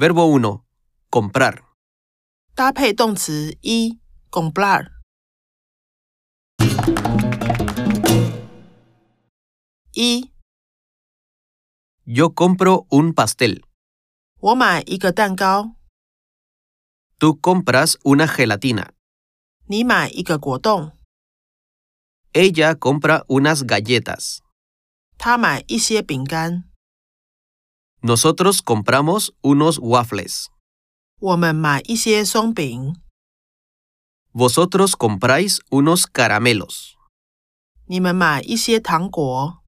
Verbo 1. Comprar. 搭配动词一 comprar。一， Yo compro un pastel. 我买一个蛋糕， Tú compras una gelatina. 你买一个果冻， Ella compra unas galletas. 他买一些饼干， Nosotros compramos unos waffles. 我们买一些松饼， Vosotros compráis unos caramelos. 你们买一些糖果，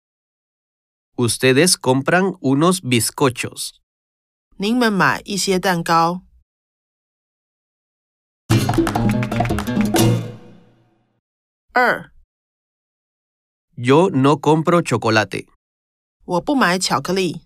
Ustedes compran unos bizcochos. 您们买一些蛋糕。二， Yo no compro chocolate. 我不买巧克力，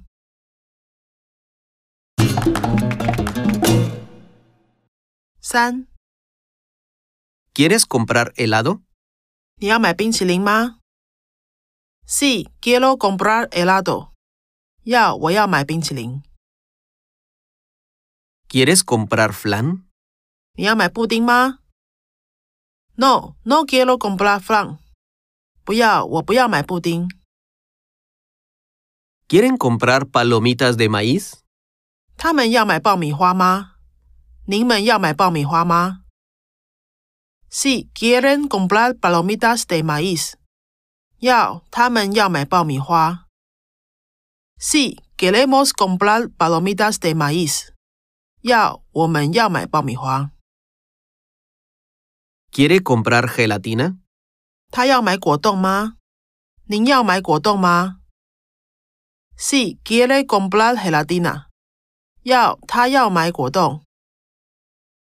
三， ¿Quieres comprar helado? 你要买冰淇淋吗？Sí, quiero comprar helado。要，我要买冰淇淋。 ¿Quieres comprar flan? 你要买布丁吗？No, no quiero comprar flan。不要，我不要买布丁。 ¿Quieren comprar palomitas de maíz? 他们要买爆米花吗？您们要买爆米花吗？Sí, quieren comprar palomitas de maíz。要，他们要买爆米花。Sí, queremos comprar palomitas de maíz。要，我们要买爆米花。 ¿Quiere comprar gelatina? 他要买果冻吗？您要买果冻吗？Sí, quiere comprar gelatina。 要，他要买果冻。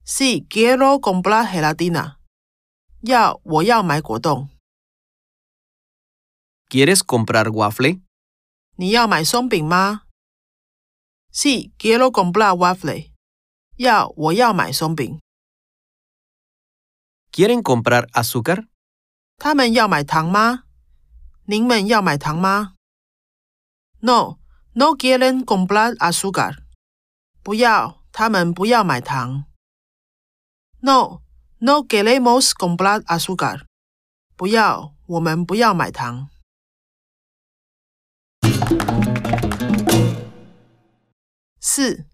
Sí, quiero comprar gelatina。要，我要买果冻。 ¿Quieres comprar waffle? 你要买松饼吗？Sí, quiero comprar waffle。要，我要买松饼。 ¿Quieren comprar azúcar? 他们要买糖吗？您们要买糖吗？No, no quieren comprar azúcar。 不要，他们不要买糖。No, no queremos comprar azúcar。不要，我们不要买糖。四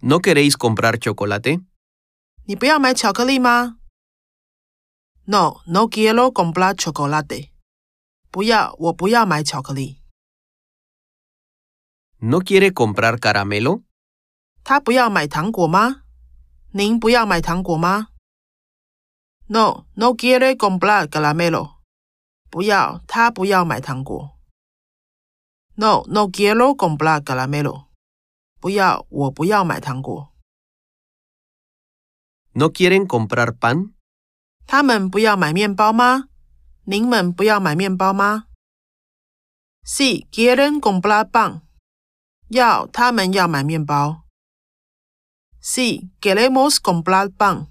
，¿No queréis comprar chocolate? 你不要买巧克力吗？No, no quiero comprar chocolate。不要，我不要买巧克力。¿No quiere comprar caramelo? 他不要买糖果吗？您不要买糖果吗？No, no quiere comprar caramelo。不要，他不要买糖果。No, no quiero comprar caramelo。不要，我不要买糖果。 ¿No quieren comprar pan? 他们不要买面包吗？您们不要买面包吗？Sí, quieren comprar pan。 要，他们要买面包。Sí, queremos comprar pan。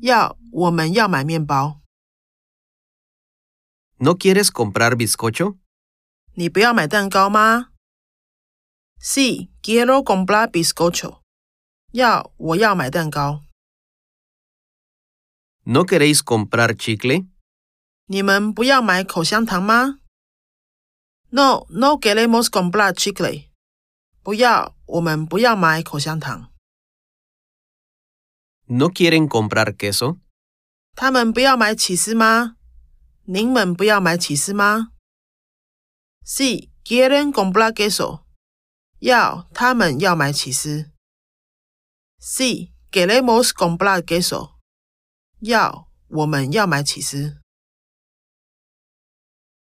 要，我们要买面包。 ¿No quieres comprar bizcocho? 你不要买蛋糕吗？Sí, quiero comprar bizcocho。要，我要买蛋糕。 ¿No queréis comprar chicle? 你们不要买口香糖吗？No, no queremos comprar chicle。 不要，我们不要买口香糖。¿No quieren comprar queso? 他们不要买起司吗？您们不要买起司吗？Sí, quieren comprar queso。要，他们要买起司。Sí, queremos comprar queso。要，我们要买起司。